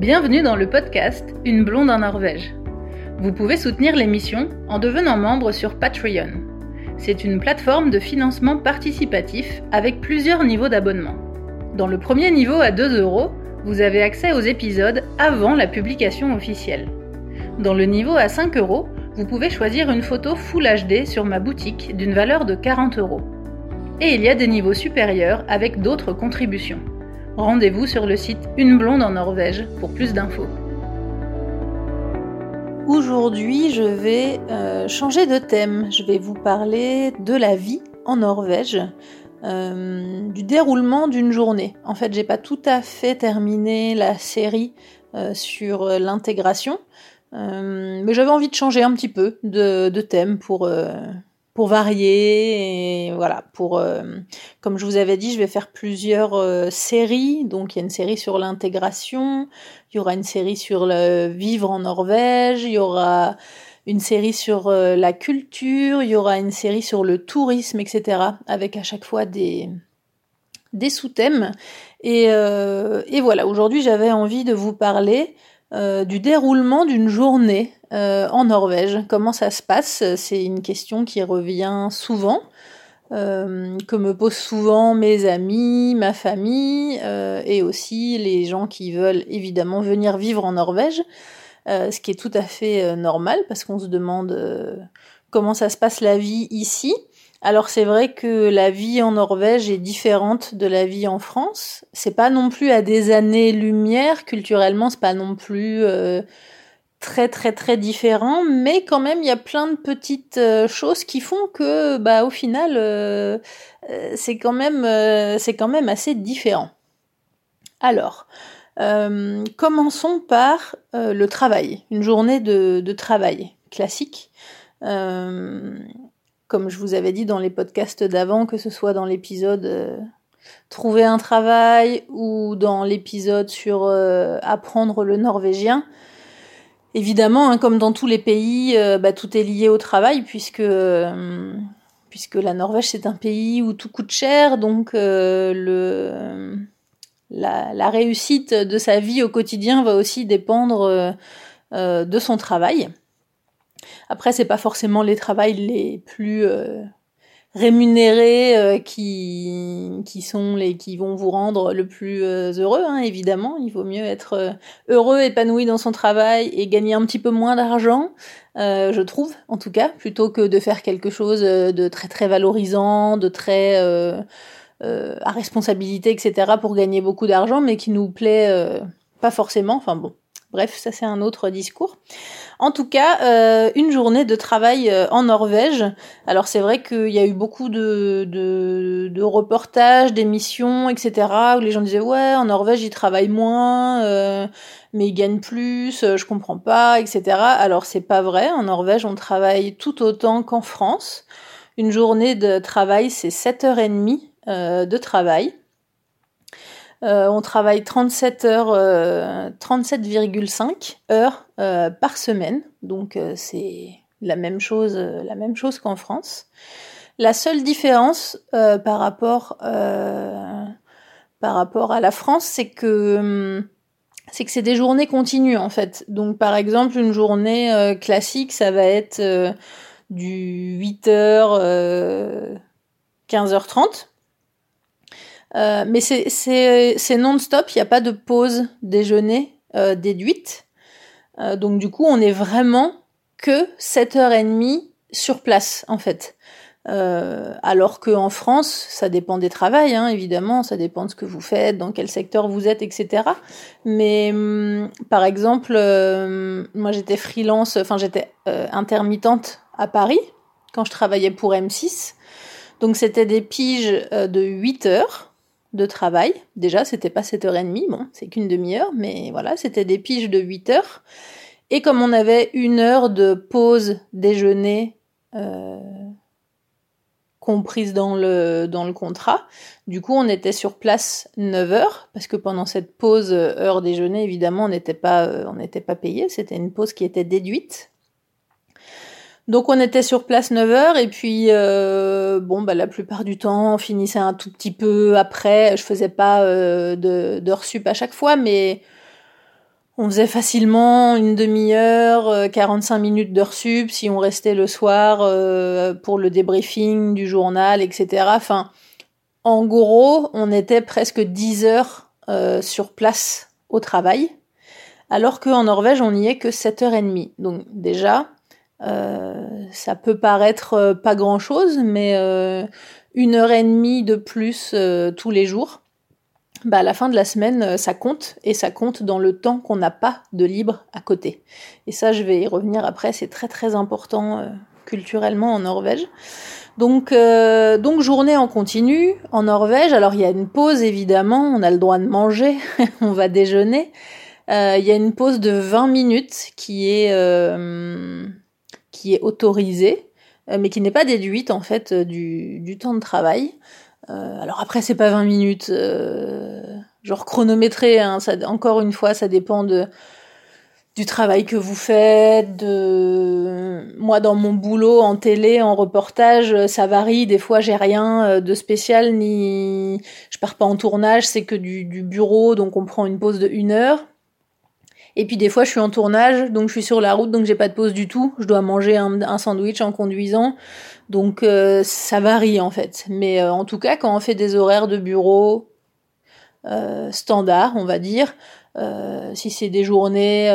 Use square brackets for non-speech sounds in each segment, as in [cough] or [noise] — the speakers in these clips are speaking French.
Bienvenue dans le podcast Une blonde en Norvège. Vous pouvez soutenir l'émission en devenant membre sur Patreon. C'est une plateforme de financement participatif avec plusieurs niveaux d'abonnement. Dans le premier niveau à 2 euros, vous avez accès aux épisodes avant la publication officielle. Dans le niveau à 5 euros, vous pouvez choisir une photo Full HD sur ma boutique d'une valeur de 40 euros. Et il y a des niveaux supérieurs avec d'autres contributions. Rendez-vous sur le site Une blonde en Norvège pour plus d'infos. Aujourd'hui, je vais euh, changer de thème. Je vais vous parler de la vie en Norvège, euh, du déroulement d'une journée. En fait, j'ai pas tout à fait terminé la série euh, sur l'intégration, mais j'avais envie de changer un petit peu de, de thème pour pour varier et voilà pour euh, comme je vous avais dit je vais faire plusieurs euh, séries. Donc il y a une série sur l'intégration il y aura une série sur le vivre en Norvège il y aura une série sur euh, la culture il y aura une série sur le tourisme etc avec à chaque fois des des sous-thèmes. Et, et voilà aujourd'hui j'avais envie de vous parler du déroulement d'une journée euh, en Norvège. Comment ça se passe? C'est une question qui revient souvent, euh, que me posent souvent mes amis, ma famille euh, et aussi les gens qui veulent évidemment venir vivre en Norvège, ce qui est tout à fait normal parce qu'on se demande comment ça se passe la vie ici. Alors c'est vrai que la vie en Norvège est différente de la vie en France. C'est pas non plus à des années-lumière culturellement, c'est pas non plus très très très différent, mais quand même il y a plein de petites euh, choses qui font que bah au final euh, euh, c'est quand même assez différent. Alors commençons par le travail, une journée de travail classique. Comme je vous avais dit dans les podcasts d'avant, que ce soit dans l'épisode trouver un travail ou dans l'épisode sur apprendre le norvégien, Évidemment, hein, comme dans tous les pays, euh, bah, tout est lié au travail puisque euh, puisque la Norvège c'est un pays où tout coûte cher, donc euh, la, réussite de sa vie au quotidien va aussi dépendre de son travail. Après, c'est pas forcément les travails les plus rémunérés euh, qui qui sont les qui vont vous rendre le plus euh, heureux hein, évidemment il vaut mieux être euh, heureux épanoui dans son travail et gagner un petit peu moins d'argent je trouve en tout cas plutôt que de faire quelque chose de très très valorisant de très à responsabilité etc pour gagner beaucoup d'argent mais qui nous plaît pas forcément enfin bon Bref, ça c'est un autre discours. En tout cas, euh, une journée de travail euh, en Norvège. Alors c'est vrai qu'il y a eu beaucoup de, de, de reportages, d'émissions, etc. où les gens disaient ouais, en Norvège ils travaillent moins, euh, mais ils gagnent plus, je comprends pas, etc. Alors c'est pas vrai. En Norvège, on travaille tout autant qu'en France. Une journée de travail, c'est 7h30 de travail. Euh, on travaille 37 heures, 37,5 euh, heures euh, par semaine, donc c'est la même chose, la même chose qu'en France. La seule différence par rapport par rapport à la France, c'est que hum, c'est que c'est des journées continues en fait. Donc par exemple une journée classique, ça va être du 8h 15h30 euh, mais c'est non-stop, il n'y a pas de pause déjeuner euh, déduite. Euh, donc du coup, on est vraiment que 7h30 sur place, en fait. Euh, alors qu'en France, ça dépend des travails, hein, évidemment, ça dépend de ce que vous faites, dans quel secteur vous êtes, etc. Mais hum, par exemple, moi j'étais freelance, enfin j'étais intermittente à Paris quand je travaillais pour M6. Donc c'était des piges de 8 heures de travail. Déjà, c'était pas 7h30, bon, c'est qu'une demi-heure, mais voilà, c'était des piges de 8 heures. Et comme on avait une heure de pause déjeuner euh, comprise dans le, dans le contrat, du coup, on était sur place 9 heures, parce que pendant cette pause heure déjeuner, évidemment, on n'était pas, euh, on n'était pas payé, c'était une pause qui était déduite. Donc on était sur place 9 heures et puis euh, bon bah la plupart du temps on finissait un tout petit peu après. Je faisais pas euh, de d'heures sup à chaque fois, mais on faisait facilement une demi-heure, 45 minutes d'heure sup si on restait le soir pour le débriefing du journal, etc. Enfin, en gros, on était presque 10 heures sur place au travail, alors qu'en Norvège, on n'y est que 7 heures et demie. Donc déjà, euh, ça peut paraître euh, pas grand chose, mais euh, une heure et demie de plus tous les jours, bah à la fin de la semaine, ça compte et ça compte dans le temps qu'on n'a pas de libre à côté. Et ça, je vais y revenir après, c'est très très important culturellement en Norvège. Donc, donc journée en continu en Norvège. Alors il y a une pause évidemment, on a le droit de manger, [laughs] on va déjeuner. Il y a une pause de 20 minutes qui est qui est autorisée, euh, mais qui n'est pas déduite en fait euh, du, temps de travail. Euh, alors après, c'est pas 20 minutes, genre chronométré. Hein, encore une fois, ça dépend de du travail que vous faites, moi dans mon boulot en télé, en reportage, ça varie. Des fois, j'ai rien de spécial, ni je pars pas en tournage, c'est que du, du, bureau, donc on prend une pause de une heure. Et puis des fois, je suis en tournage, donc je suis sur la route, donc j'ai pas de pause du tout. Je dois manger un, sandwich en conduisant. Donc euh, ça varie en fait. Mais euh, en tout cas, quand on fait des horaires de bureau euh, standard, on va dire, si c'est des journées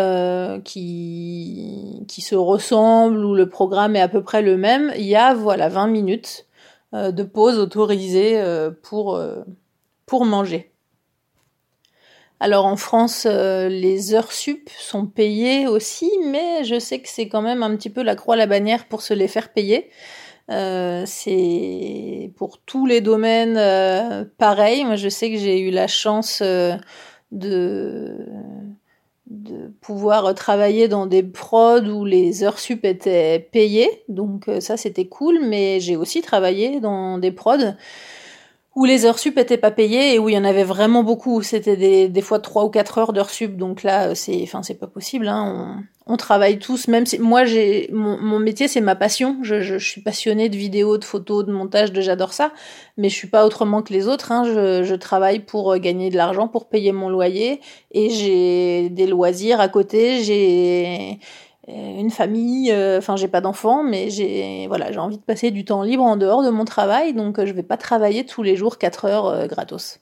qui, qui se ressemblent ou le programme est à peu près le même, il y a voilà 20 minutes de pause autorisée pour, pour manger. Alors en France, euh, les heures sup sont payées aussi, mais je sais que c'est quand même un petit peu la croix à la bannière pour se les faire payer. Euh, c'est pour tous les domaines euh, pareil. Moi, je sais que j'ai eu la chance de de pouvoir travailler dans des prods où les heures sup étaient payées. Donc ça, c'était cool. Mais j'ai aussi travaillé dans des prods où les heures sup étaient pas payées et où il y en avait vraiment beaucoup. C'était des, des fois trois ou quatre heures d'heures sup. Donc là, c'est, enfin, c'est pas possible. Hein. On, on, travaille tous. Même si moi, j'ai mon, mon métier, c'est ma passion. Je, je, je, suis passionnée de vidéos, de photos, de montage, de j'adore ça. Mais je suis pas autrement que les autres. Hein. Je, je travaille pour euh, gagner de l'argent, pour payer mon loyer et j'ai des loisirs à côté. J'ai une famille, euh, enfin j'ai pas d'enfants, mais j'ai voilà, j'ai envie de passer du temps libre en dehors de mon travail, donc euh, je vais pas travailler tous les jours 4 heures gratos.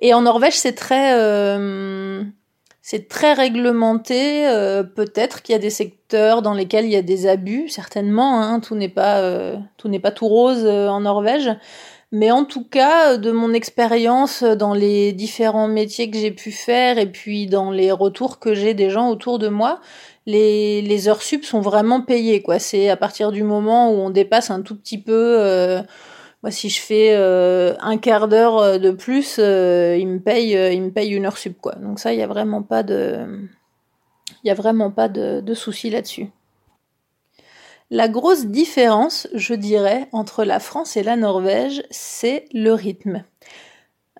Et en Norvège, c'est très c'est très réglementé. Peut-être qu'il y a des secteurs dans lesquels il y a des abus, certainement. Hein, tout n'est pas tout n'est pas tout rose en Norvège. Mais en tout cas, de mon expérience dans les différents métiers que j'ai pu faire et puis dans les retours que j'ai des gens autour de moi, les, heures sup sont vraiment payées. C'est à partir du moment où on dépasse un tout petit peu. Euh, moi, si je fais euh, un quart d'heure euh, de plus, euh, il me paye, une heure sup. quoi. Donc ça, il y a vraiment pas de, a vraiment pas de, de souci là-dessus. La grosse différence, je dirais, entre la France et la Norvège, c'est le rythme.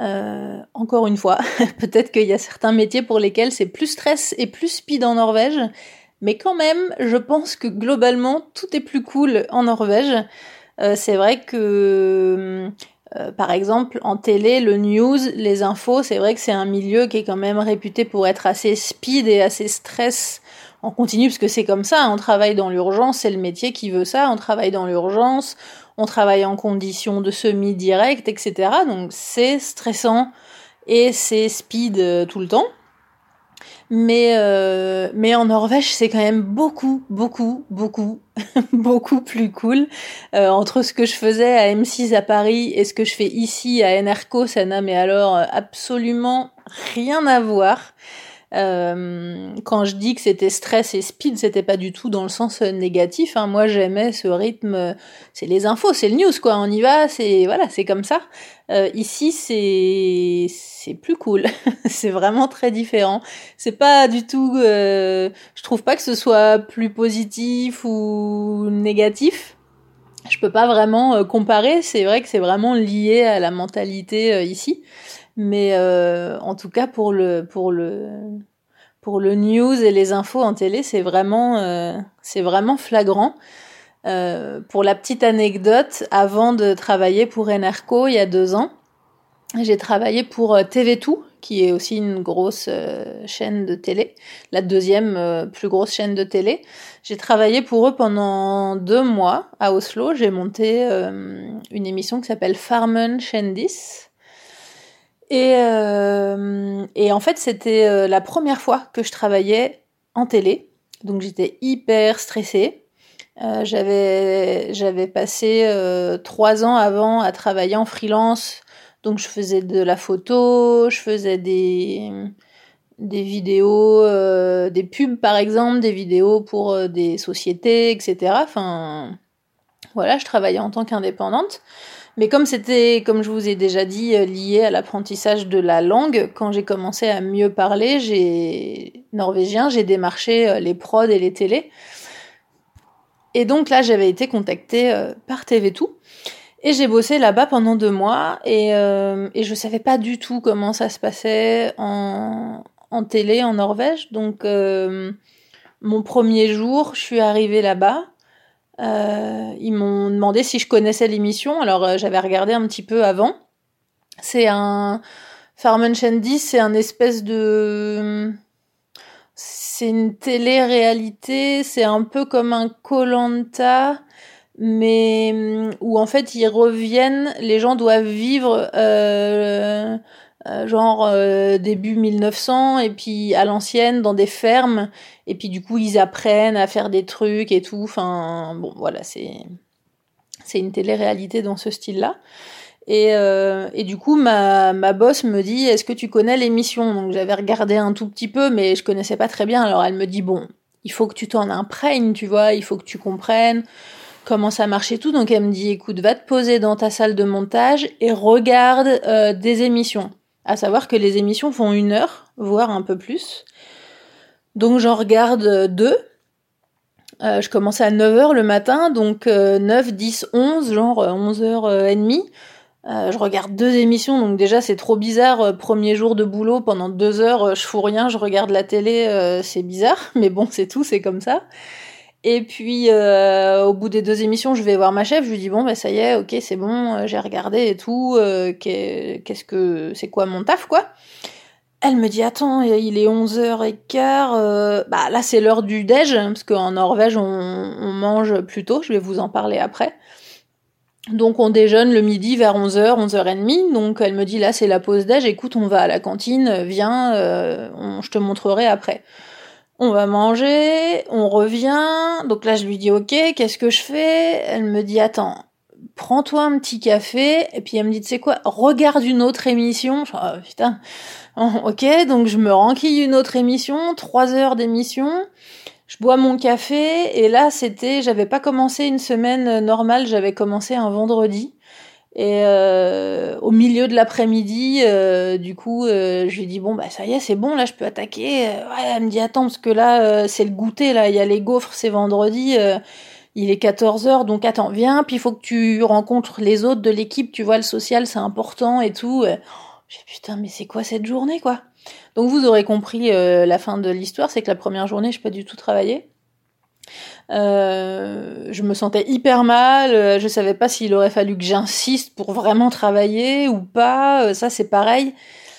Euh, encore une fois, [laughs] peut-être qu'il y a certains métiers pour lesquels c'est plus stress et plus speed en Norvège, mais quand même, je pense que globalement, tout est plus cool en Norvège. Euh, c'est vrai que, euh, par exemple, en télé, le news, les infos, c'est vrai que c'est un milieu qui est quand même réputé pour être assez speed et assez stress en continu, parce que c'est comme ça, on travaille dans l'urgence, c'est le métier qui veut ça, on travaille dans l'urgence, on travaille en conditions de semi-direct, etc. Donc c'est stressant et c'est speed euh, tout le temps. Mais, euh, mais en Norvège, c'est quand même beaucoup, beaucoup, beaucoup, [laughs] beaucoup plus cool. Euh, entre ce que je faisais à M6 à Paris et ce que je fais ici à NRK, ça n'a mais alors absolument rien à voir. Euh, quand je dis que c'était stress et speed, c'était pas du tout dans le sens euh, négatif. Hein. Moi, j'aimais ce rythme. Euh, c'est les infos, c'est le news, quoi. On y va, c'est voilà, c'est comme ça. Euh, ici, c'est c'est plus cool. [laughs] c'est vraiment très différent. C'est pas du tout. Euh, je trouve pas que ce soit plus positif ou négatif. Je peux pas vraiment comparer. C'est vrai que c'est vraiment lié à la mentalité ici. Mais euh, en tout cas, pour le, pour, le, pour le news et les infos en télé, c'est vraiment, euh, c'est vraiment flagrant. Euh, pour la petite anecdote, avant de travailler pour Enerco il y a deux ans, j'ai travaillé pour TV2, qui est aussi une grosse chaîne de télé, la deuxième plus grosse chaîne de télé. J'ai travaillé pour eux pendant deux mois à Oslo. J'ai monté une émission qui s'appelle Farmen Chendis et, euh, et en fait, c'était euh, la première fois que je travaillais en télé. Donc j'étais hyper stressée. Euh, j'avais passé trois ans avant à travailler en freelance. Donc je faisais de la photo, je faisais des vidéos, des pubs par exemple, des vidéos pour des sociétés, etc. Enfin voilà, je travaillais en tant qu'indépendante. Mais comme c'était, comme je vous ai déjà dit, euh, lié à l'apprentissage de la langue, quand j'ai commencé à mieux parler, j'ai norvégien, j'ai démarché euh, les prods et les télés. Et donc là, j'avais été contactée euh, par TV2. Et j'ai bossé là-bas pendant deux mois et, euh, et je savais pas du tout comment ça se passait en, en télé en Norvège. Donc mon premier jour, je suis arrivée là-bas. Euh, ils m'ont demandé si je connaissais l'émission. Alors euh, j'avais regardé un petit peu avant. C'est un Farman Shandy, c'est un espèce de c'est une télé-réalité, c'est un peu comme un Colanta, mais où en fait ils reviennent, les gens doivent vivre euh, euh, genre euh, début 1900 et puis à l'ancienne dans des fermes. Et puis du coup ils apprennent à faire des trucs et tout. Enfin bon voilà c'est c'est une télé-réalité dans ce style-là. Et, euh, et du coup ma ma boss me dit est-ce que tu connais l'émission? Donc j'avais regardé un tout petit peu mais je connaissais pas très bien. Alors elle me dit bon il faut que tu t'en imprègnes tu vois il faut que tu comprennes comment ça marche et tout donc elle me dit écoute va te poser dans ta salle de montage et regarde des émissions à savoir que les émissions font une heure, voire un peu plus. Donc j'en regarde deux. Euh, je commençais à 9h le matin, donc 9, 10, 11, genre 11h30. Euh, je regarde deux émissions, donc déjà c'est trop bizarre. Euh, premier jour de boulot, pendant deux heures, je fous rien, je regarde la télé, c'est bizarre, [laughs] mais bon, c'est tout, c'est comme ça. Et puis euh, au bout des deux émissions, je vais voir ma chef, je lui dis bon bah ça y est, ok c'est bon, euh, j'ai regardé et tout, euh, qu'est-ce que c'est quoi mon taf quoi? Elle me dit attends, il est 11h15, bah là c'est l'heure du déj parce qu'en Norvège on, mange plus tôt, je vais vous en parler après. Donc on déjeune le midi vers 11h, 11h30, donc elle me dit là c'est la pause déj, écoute on va à la cantine, viens, je te montrerai après on va manger, on revient. Donc là, je lui dis ok, qu'est-ce que je fais? Elle me dit attends, prends-toi un petit café. Et puis elle me dit tu sais quoi, regarde une autre émission. Je oh, putain, ok, donc je me renquille une autre émission, trois heures d'émission. Je bois mon café et là c'était, j'avais pas commencé une semaine normale, j'avais commencé un vendredi. Et euh, au milieu de l'après-midi, euh, du coup, euh, je lui dis bon bah ça y est, c'est bon, là je peux attaquer. Ouais, elle me dit attends parce que là c'est le goûter, là il y a les gaufres, c'est vendredi, il est 14 h donc attends viens, puis il faut que tu rencontres les autres de l'équipe, tu vois le social c'est important et tout. J'ai putain mais c'est quoi cette journée quoi? Donc vous aurez compris la fin de l'histoire, c'est que la première journée je pas du tout travaillé. Euh, je me sentais hyper mal, euh, je savais pas s'il aurait fallu que j'insiste pour vraiment travailler ou pas. Euh, ça c'est pareil,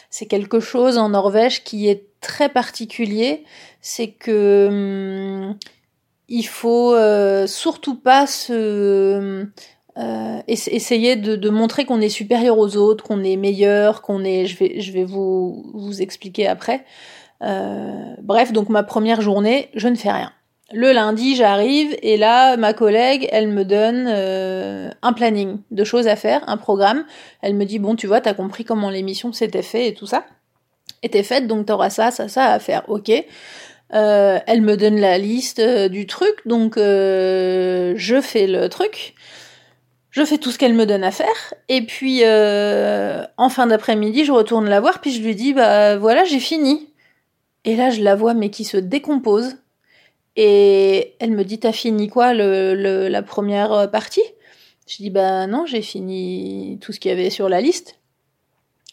c'est quelque chose en Norvège qui est très particulier, c'est que hum, il faut surtout pas se essayer de, de montrer qu'on est supérieur aux autres, qu'on est meilleur, qu'on est. Je vais, je vais vous vous expliquer après. bref, donc ma première journée, je ne fais rien. Le lundi, j'arrive et là, ma collègue, elle me donne euh, un planning de choses à faire, un programme. Elle me dit bon, tu vois, t'as compris comment l'émission s'était fait et tout ça était faite, donc t'auras ça, ça, ça à faire. Ok. Euh, elle me donne la liste euh, du truc, donc je fais le truc. Je fais tout ce qu'elle me donne à faire, et puis en fin d'après-midi, je retourne la voir, puis je lui dis bah voilà, j'ai fini. Et là, je la vois mais qui se décompose et elle me dit, t'as fini quoi, le, le, la première partie? Je dis, bah non, j'ai fini tout ce qu'il y avait sur la liste.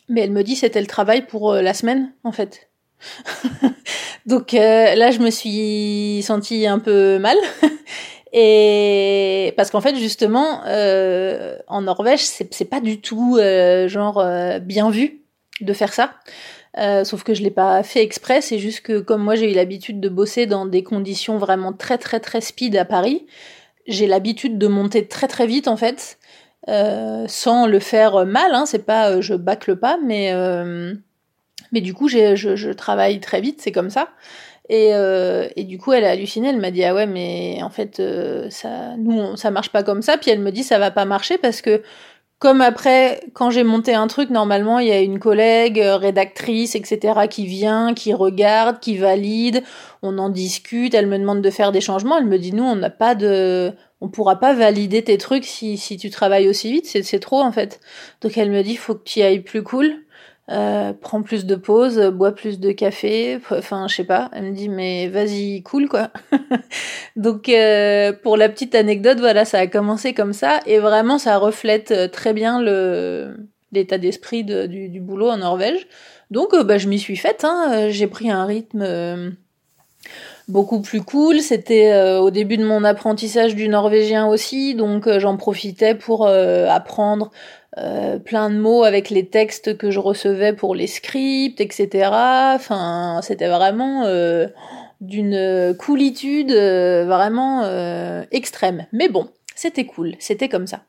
Mais elle me dit, c'était le travail pour euh, la semaine, en fait. [laughs] Donc euh, là, je me suis sentie un peu mal. [laughs] Et parce qu'en fait, justement, euh, en Norvège, c'est pas du tout euh, genre bien vu de faire ça. Euh, sauf que je l'ai pas fait exprès, c'est juste que comme moi j'ai eu l'habitude de bosser dans des conditions vraiment très très très speed à Paris, j'ai l'habitude de monter très très vite en fait, euh, sans le faire mal. Hein, c'est pas euh, je bâcle pas, mais euh, mais du coup je, je travaille très vite, c'est comme ça. Et, euh, et, du coup, elle a halluciné. Elle m'a dit ah ouais, mais en fait, ça, nous, ça marche pas comme ça. Puis elle me dit ça va pas marcher parce que comme après, quand j'ai monté un truc, normalement, il y a une collègue, euh, rédactrice, etc., qui vient, qui regarde, qui valide, on en discute, elle me demande de faire des changements, elle me dit, nous, on n'a pas de, on pourra pas valider tes trucs si, si tu travailles aussi vite, c'est trop, en fait. Donc elle me dit, faut que tu ailles plus cool. Euh, prends plus de pauses, bois plus de café, enfin je sais pas. Elle me dit mais vas-y cool quoi. [laughs] Donc euh, pour la petite anecdote, voilà, ça a commencé comme ça et vraiment ça reflète euh, très bien le l'état d'esprit du, du, boulot en Norvège. Donc bah je m'y suis faite. Hein. J'ai pris un rythme beaucoup plus cool. C'était au début de mon apprentissage du norvégien aussi, donc j'en profitais pour apprendre euh, plein de mots avec les textes que je recevais pour les scripts, etc. Enfin, c'était vraiment euh, d'une coolitude euh, vraiment extrême. Mais bon, c'était cool, c'était comme ça.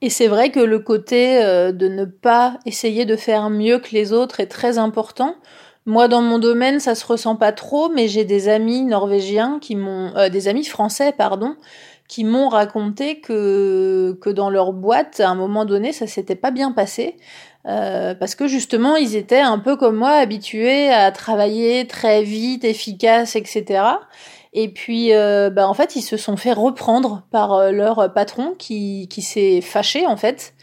Et c'est vrai que le côté de ne pas essayer de faire mieux que les autres est très important. Moi, dans mon domaine, ça se ressent pas trop, mais j'ai des amis norvégiens qui m'ont, des amis français, pardon, qui m'ont raconté que, que dans leur boîte, à un moment donné, ça s'était pas bien passé. Euh, parce que justement, ils étaient un peu comme moi, habitués à travailler très vite, efficace, etc. Et puis, euh, bah, en fait, ils se sont fait reprendre par euh, leur patron qui, qui s'est fâché, en fait,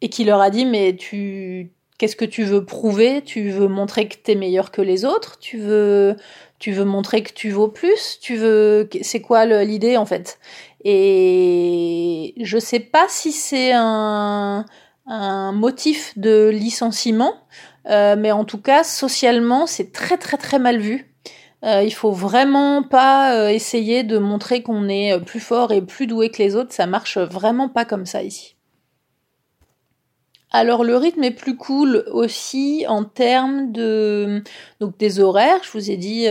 et qui leur a dit, mais tu, qu'est-ce que tu veux prouver? Tu veux montrer que t'es meilleur que les autres? Tu veux, tu veux montrer que tu vaux plus? Tu veux, c'est quoi l'idée, en fait? Et je sais pas si c'est un, motif de licenciement, euh, mais en tout cas, socialement, c'est très très très mal vu. Euh, il faut vraiment pas euh, essayer de montrer qu'on est plus fort et plus doué que les autres. Ça marche vraiment pas comme ça ici. Alors le rythme est plus cool aussi en termes de donc des horaires. Je vous ai dit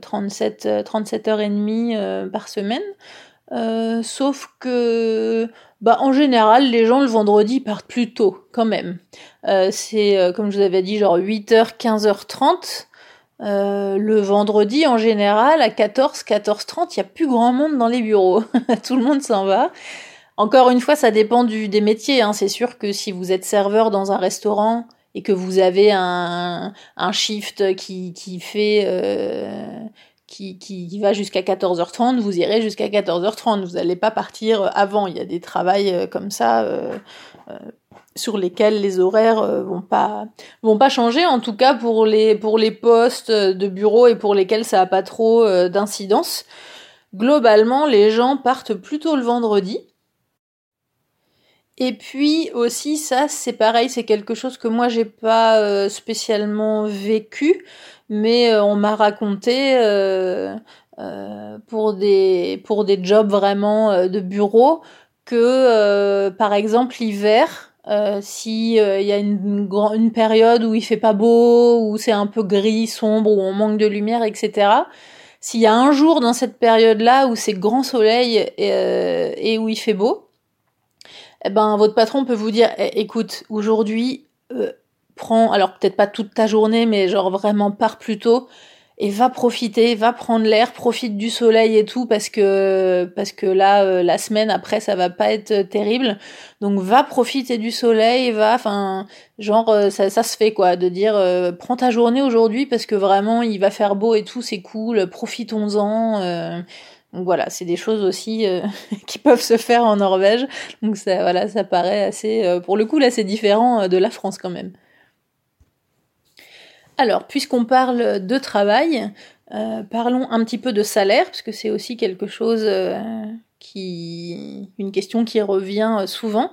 37 37 heures et demie par semaine. Euh, sauf que, bah, en général, les gens le vendredi partent plus tôt, quand même. Euh, c'est, euh, comme je vous avais dit, genre 8h, 15h30. le vendredi, en général, à 14, 14h30, il n'y a plus grand monde dans les bureaux. [laughs] Tout le monde s'en va. Encore une fois, ça dépend du, des métiers. Hein. C'est sûr que si vous êtes serveur dans un restaurant et que vous avez un, un shift qui, qui fait qui, va jusqu'à 14h30, vous irez jusqu'à 14h30. Vous n'allez pas partir avant. Il y a des travails euh, comme ça euh, euh, sur lesquels les horaires vont pas vont pas changer. En tout cas pour les pour les postes de bureau et pour lesquels ça a pas trop d'incidence. Globalement, les gens partent plutôt le vendredi. Et puis aussi ça c'est pareil, c'est quelque chose que moi j'ai pas spécialement vécu mais euh, on m'a raconté euh, euh, pour des pour des jobs vraiment de bureau que par exemple l'hiver euh, si il y a une, une, période où il fait pas beau, où c'est un peu gris, sombre, où on manque de lumière, etc. S'il y a un jour dans cette période-là où c'est grand soleil et, et, où il fait beau, eh ben votre patron peut vous dire, eh, écoute, aujourd'hui prends, alors peut-être pas toute ta journée, mais genre vraiment pars plus tôt et va profiter, va prendre l'air, profite du soleil et tout parce que parce que là euh, la semaine après ça va pas être terrible. Donc va profiter du soleil, va enfin genre euh, ça, ça se fait quoi de dire euh, prends ta journée aujourd'hui parce que vraiment il va faire beau et tout, c'est cool, profitons-en. donc voilà, c'est des choses aussi [laughs] qui peuvent se faire en Norvège. Donc ça voilà, ça paraît assez pour le coup là c'est différent de la France quand même. Alors, puisqu'on parle de travail, euh, parlons un petit peu de salaire, parce que c'est aussi quelque chose euh, qui. une question qui revient souvent.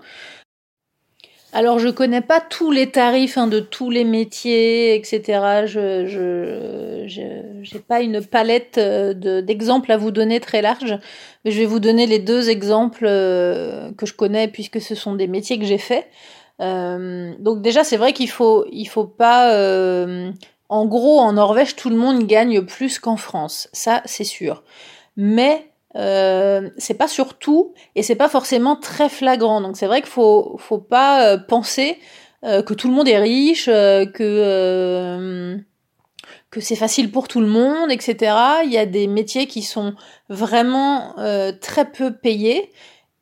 Alors, je connais pas tous les tarifs hein, de tous les métiers, etc. Je n'ai pas une palette euh, d'exemples à vous donner très large, mais je vais vous donner les deux exemples que je connais puisque ce sont des métiers que j'ai faits. Donc déjà, c'est vrai qu'il faut, faut pas. en gros, en Norvège, tout le monde gagne plus qu'en France. Ça, c'est sûr. Mais euh, c'est pas surtout et c'est pas forcément très flagrant. Donc c'est vrai qu'il faut faut pas euh, penser euh, que tout le monde est riche, que que c'est facile pour tout le monde, etc. Il y a des métiers qui sont vraiment très peu payés.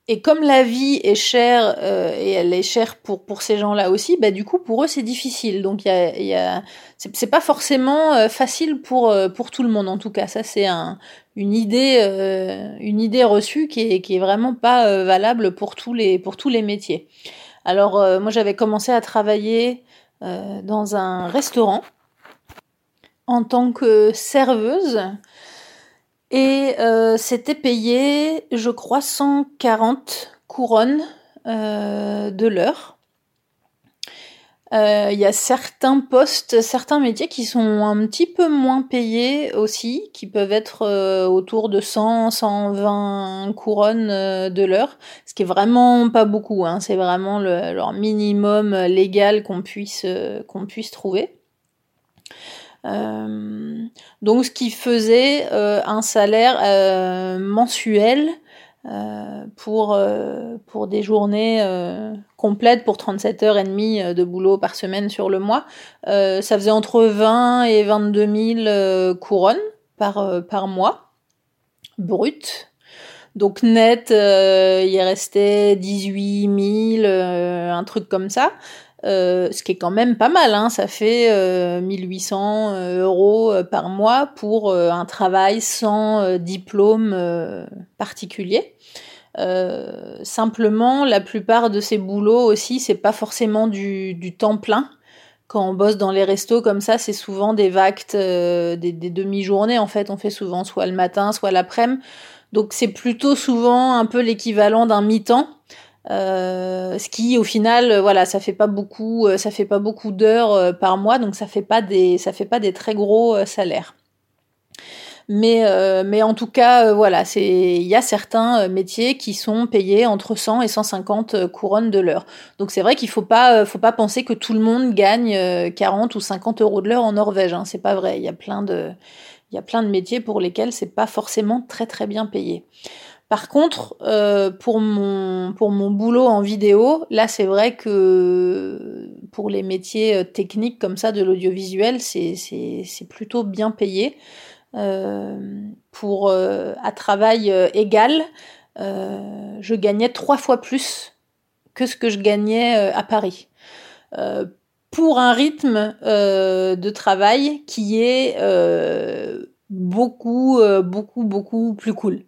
Et comme la vie est chère et elle est chère pour pour ces gens-là aussi, bah du coup pour eux c'est difficile. Donc il y a, y a c'est pas forcément facile pour pour tout le monde en tout cas. Ça c'est un une idée, euh, une idée reçue qui est, qui est vraiment pas euh, valable pour tous les, pour tous les métiers. Alors euh, moi j'avais commencé à travailler dans un restaurant en tant que serveuse et c'était payé, je crois, 140 couronnes de l'heure. Euh, il y a certains postes, certains métiers qui sont un petit peu moins payés aussi, qui peuvent être euh, autour de 100, 120 couronnes euh, de l'heure, ce qui est vraiment pas beaucoup. Hein, c'est vraiment le, minimum légal qu'on puisse qu'on puisse trouver. Donc, ce qui faisait un salaire mensuel euh, pour, euh, pour des journées euh, complètes, pour 37 heures et demie de boulot par semaine sur le mois. ça faisait entre 20 et 22 000 couronnes par, par mois, brut. Donc net, il restait 18 000, un truc comme ça. Euh, ce qui est quand même pas mal, hein, ça fait euh, 1800 euh, euros euh, par mois pour un travail sans diplôme particulier. simplement, la plupart de ces boulots aussi, c'est pas forcément du, du, temps plein. Quand on bosse dans les restos comme ça, c'est souvent des vactes, des, des demi-journées en fait. On fait souvent soit le matin, soit l'après-midi. Donc c'est plutôt souvent un peu l'équivalent d'un mi-temps. Euh, ce qui au final euh, voilà ça fait pas beaucoup euh, ça fait pas beaucoup d'heures par mois donc ça fait pas des ça fait pas des très gros salaires. Mais mais en tout cas voilà c'est il y a certains métiers qui sont payés entre 100 et 150 couronnes de l'heure. Donc c'est vrai qu'il faut pas faut pas penser que tout le monde gagne 40 ou 50 euros de l'heure en Norvège hein, c'est pas vrai. Il y a plein de il y a plein de métiers pour lesquels c'est pas forcément très très bien payé par contre, euh, pour, mon, pour mon boulot en vidéo, là c'est vrai que pour les métiers euh, techniques comme ça de l'audiovisuel, c'est plutôt bien payé. Euh, pour à travail égal, je gagnais trois fois plus que ce que je gagnais à Paris. pour un rythme de travail qui est beaucoup, beaucoup, beaucoup plus cool.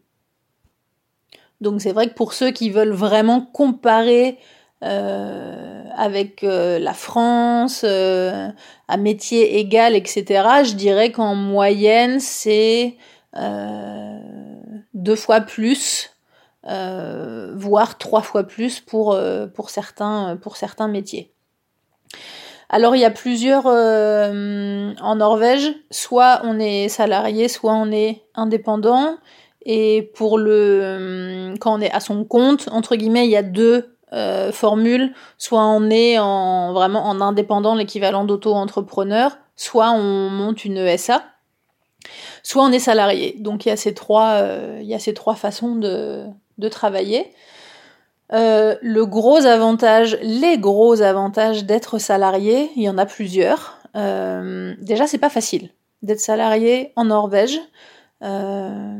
Donc c'est vrai que pour ceux qui veulent vraiment comparer euh, avec euh, la France, euh, à métier égal, etc., je dirais qu'en moyenne, c'est deux fois plus, voire trois fois plus pour, pour, certains, pour certains métiers. Alors il y a plusieurs en Norvège, soit on est salarié, soit on est indépendant. Et pour le euh, quand on est à son compte, entre guillemets, il y a deux euh, formules. Soit on est en vraiment en indépendant, l'équivalent d'auto-entrepreneur, soit on monte une ESA, soit on est salarié. Donc il y a ces trois, euh, façons de, de travailler. le gros avantage, les gros avantages d'être salarié, il y en a plusieurs. déjà, c'est pas facile d'être salarié en Norvège. Euh,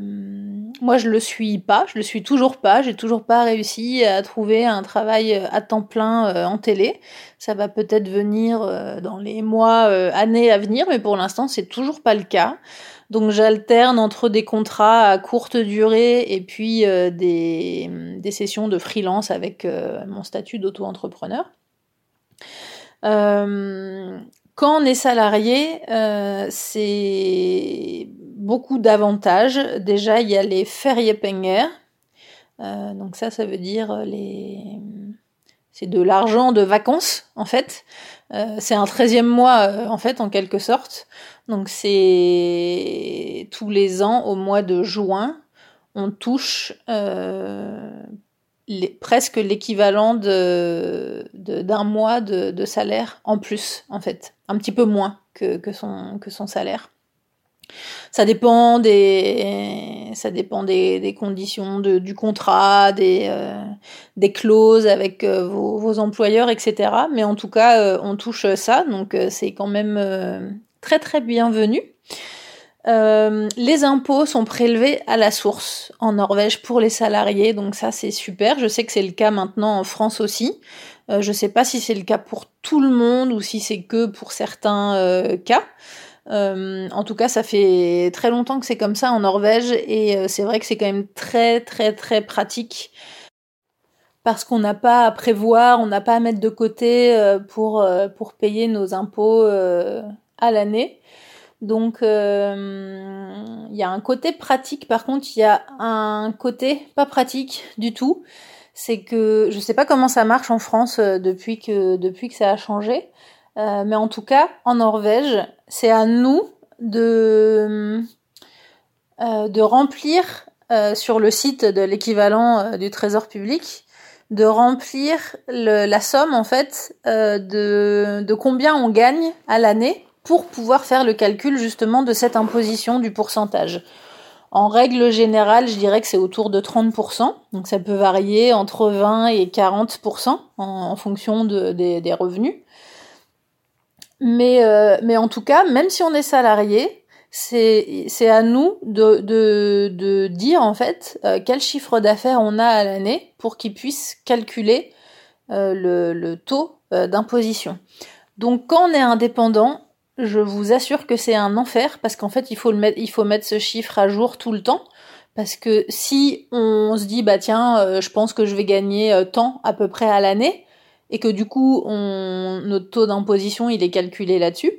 moi, je le suis pas, je le suis toujours pas, j'ai toujours pas réussi à trouver un travail euh, à temps plein euh, en télé. Ça va peut-être venir euh, dans les mois, années à venir, mais pour l'instant, c'est toujours pas le cas. Donc j'alterne entre des contrats à courte durée et puis des, des, sessions de freelance avec mon statut d'auto-entrepreneur. quand on est salarié, c'est beaucoup d'avantages. Déjà, il y a les feriepenger. Euh, donc ça, ça veut dire les... C'est de l'argent de vacances, en fait. Euh, c'est un treizième mois, euh, en fait, en quelque sorte. Donc c'est tous les ans, au mois de juin, on touche presque l'équivalent d'un mois de, salaire en plus, en fait. Un petit peu moins que son salaire. Ça dépend des, ça dépend des, conditions du contrat, des, euh, clauses avec euh, vos, vos, employeurs, etc. Mais en tout cas, euh, on touche ça, donc c'est quand même très très bienvenu. les impôts sont prélevés à la source en Norvège pour les salariés, donc ça c'est super. Je sais que c'est le cas maintenant en France aussi. je ne sais pas si c'est le cas pour tout le monde ou si c'est que pour certains cas. Euh, en tout cas, ça fait très longtemps que c'est comme ça en Norvège et euh, c'est vrai que c'est quand même très très très pratique parce qu'on n'a pas à prévoir, on n'a pas à mettre de côté euh, pour, pour payer nos impôts à l'année. Donc il y a un côté pratique, par contre il y a un côté pas pratique du tout. C'est que je sais pas comment ça marche en France depuis que depuis que ça a changé. Euh, mais en tout cas, en Norvège, c'est à nous de, euh, de remplir euh, sur le site de l'équivalent du Trésor public, de remplir la somme en fait de, de combien on gagne à l'année pour pouvoir faire le calcul justement de cette imposition du pourcentage. En règle générale, je dirais que c'est autour de 30%, donc ça peut varier entre 20 et 40% en, fonction de, des revenus. Mais, euh, mais en tout cas, même si on est salarié, c'est, à nous de, de, de dire en fait euh, quel chiffre d'affaires on a à l'année pour qu'ils puissent calculer euh, le, le, taux d'imposition. Donc quand on est indépendant, je vous assure que c'est un enfer parce qu'en fait il faut, le mettre, il faut mettre ce chiffre à jour tout le temps. Parce que si on se dit bah tiens, je pense que je vais gagner tant à peu près à l'année, et que du coup on, notre taux d'imposition il est calculé là-dessus,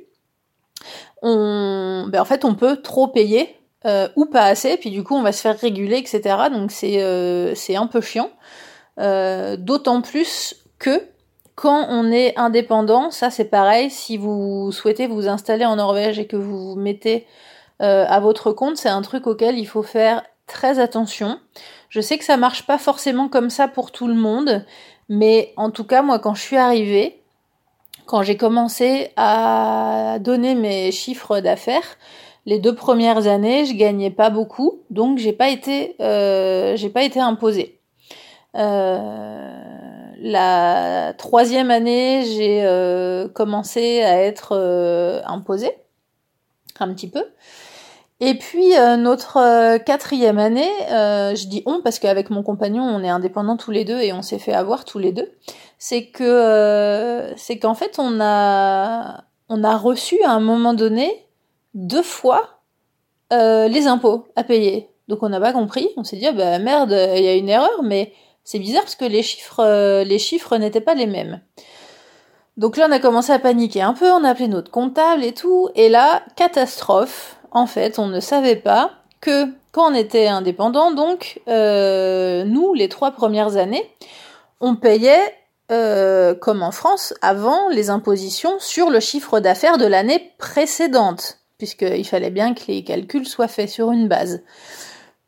on, ben en fait on peut trop payer euh, ou pas assez, puis du coup on va se faire réguler, etc. Donc c'est euh, c'est un peu chiant. Euh, D'autant plus que quand on est indépendant, ça c'est pareil, si vous souhaitez vous installer en Norvège et que vous vous mettez à votre compte, c'est un truc auquel il faut faire très attention. Je sais que ça marche pas forcément comme ça pour tout le monde, mais en tout cas, moi, quand je suis arrivée, quand j'ai commencé à donner mes chiffres d'affaires, les deux premières années, je gagnais pas beaucoup, donc j'ai pas été, euh, j'ai pas été imposée. Euh, la troisième année, j'ai euh, commencé à être imposée un petit peu. Et puis euh, notre euh, quatrième année, euh, je dis on parce qu'avec mon compagnon on est indépendants tous les deux et on s'est fait avoir tous les deux. C'est que c'est qu'en fait on a on a reçu à un moment donné deux fois les impôts à payer. Donc on n'a pas compris. On s'est dit ah bah merde il y a une erreur mais c'est bizarre parce que les chiffres les chiffres n'étaient pas les mêmes. Donc là on a commencé à paniquer un peu. On a appelé notre comptable et tout et là catastrophe en fait, on ne savait pas que quand on était indépendant, donc euh, nous, les trois premières années, on payait, euh, comme en France, avant les impositions sur le chiffre d'affaires de l'année précédente, puisqu'il fallait bien que les calculs soient faits sur une base.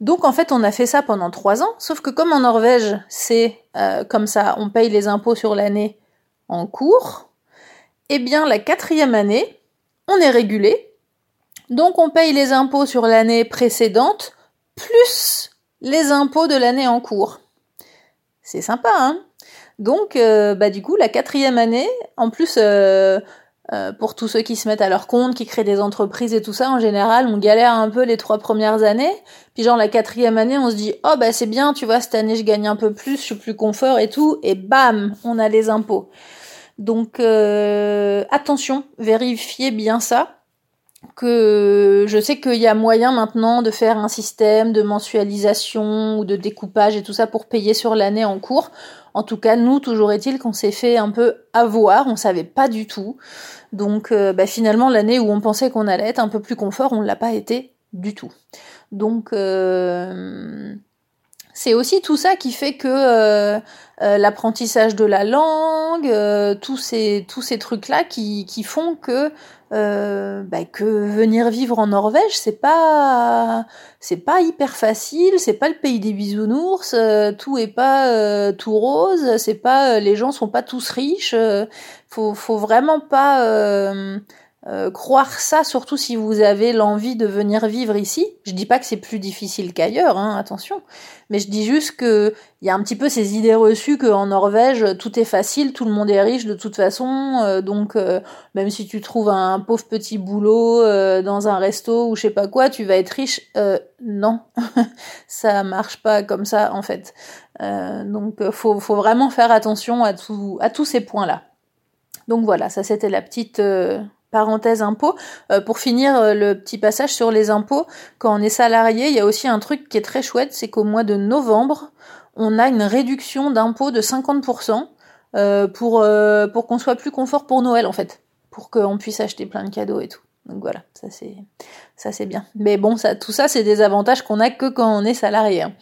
Donc en fait, on a fait ça pendant trois ans, sauf que comme en Norvège, c'est euh, comme ça, on paye les impôts sur l'année en cours, eh bien la quatrième année, on est régulé donc on paye les impôts sur l'année précédente plus les impôts de l'année en cours. C'est sympa, hein? Donc, euh, bah du coup, la quatrième année, en plus, euh, euh, pour tous ceux qui se mettent à leur compte, qui créent des entreprises et tout ça, en général, on galère un peu les trois premières années. Puis genre la quatrième année, on se dit, oh bah c'est bien, tu vois, cette année je gagne un peu plus, je suis plus confort et tout, et bam, on a les impôts. Donc attention, vérifiez bien ça que je sais qu'il y a moyen maintenant de faire un système de mensualisation ou de découpage et tout ça pour payer sur l'année en cours. En tout cas, nous, toujours est-il qu'on s'est fait un peu avoir, on savait pas du tout. Donc euh, bah, finalement, l'année où on pensait qu'on allait être un peu plus confort, on l'a pas été du tout. Donc euh, c'est aussi tout ça qui fait que euh, l'apprentissage de la langue, tous ces tous ces trucs là qui, qui font que bah, que venir vivre en Norvège c'est pas c'est pas hyper facile, c'est pas le pays des bisounours, tout est pas tout rose, c'est pas les gens sont pas tous riches, faut faut vraiment pas euh, croire ça, surtout si vous avez l'envie de venir vivre ici. Je dis pas que c'est plus difficile qu'ailleurs, hein, attention, mais je dis juste que il y a un petit peu ces idées reçues qu'en Norvège tout est facile, tout le monde est riche de toute façon, euh, donc euh, même si tu trouves un pauvre petit boulot dans un resto ou je sais pas quoi, tu vas être riche. non, [laughs] ça marche pas comme ça en fait. donc faut faut vraiment faire attention à tout à tous ces points là. Donc voilà, ça c'était la petite parenthèse impôts. Euh, pour finir euh, le petit passage sur les impôts, quand on est salarié, il y a aussi un truc qui est très chouette, c'est qu'au mois de novembre, on a une réduction d'impôts de 50% euh, pour, pour qu'on soit plus confort pour Noël en fait, pour qu'on puisse acheter plein de cadeaux et tout. Donc voilà, ça c'est ça c'est bien. Mais bon, ça, tout ça c'est des avantages qu'on a que quand on est salarié. Hein.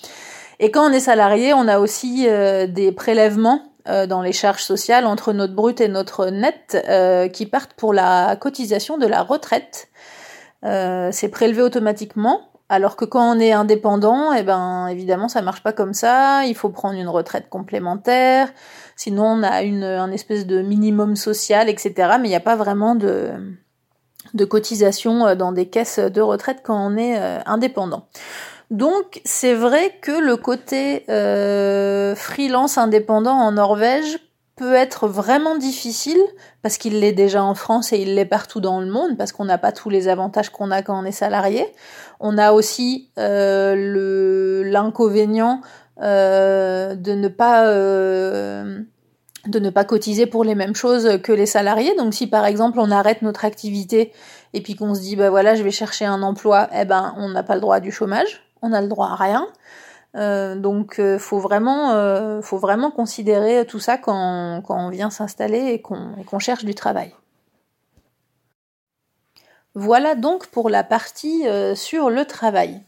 Et quand on est salarié, on a aussi des prélèvements euh, dans les charges sociales entre notre brut et notre net euh, qui partent pour la cotisation de la retraite. Euh, c'est prélevé automatiquement. Alors que quand on est indépendant, eh ben évidemment ça marche pas comme ça. Il faut prendre une retraite complémentaire. Sinon on a une un espèce de minimum social, etc. Mais il n'y a pas vraiment de de cotisation dans des caisses de retraite quand on est indépendant. Donc c'est vrai que le côté euh, freelance indépendant en Norvège peut être vraiment difficile parce qu'il l'est déjà en France et il l'est partout dans le monde parce qu'on n'a pas tous les avantages qu'on a quand on est salarié. On a aussi euh, l'inconvénient euh, de ne pas de ne pas cotiser pour les mêmes choses que les salariés. Donc si par exemple on arrête notre activité et puis qu'on se dit bah voilà je vais chercher un emploi, eh ben on n'a pas le droit du chômage on a le droit à rien. Euh, donc euh, faut vraiment euh, faut vraiment considérer tout ça quand, on vient s'installer et qu'on cherche du travail. Voilà donc pour la partie sur le travail.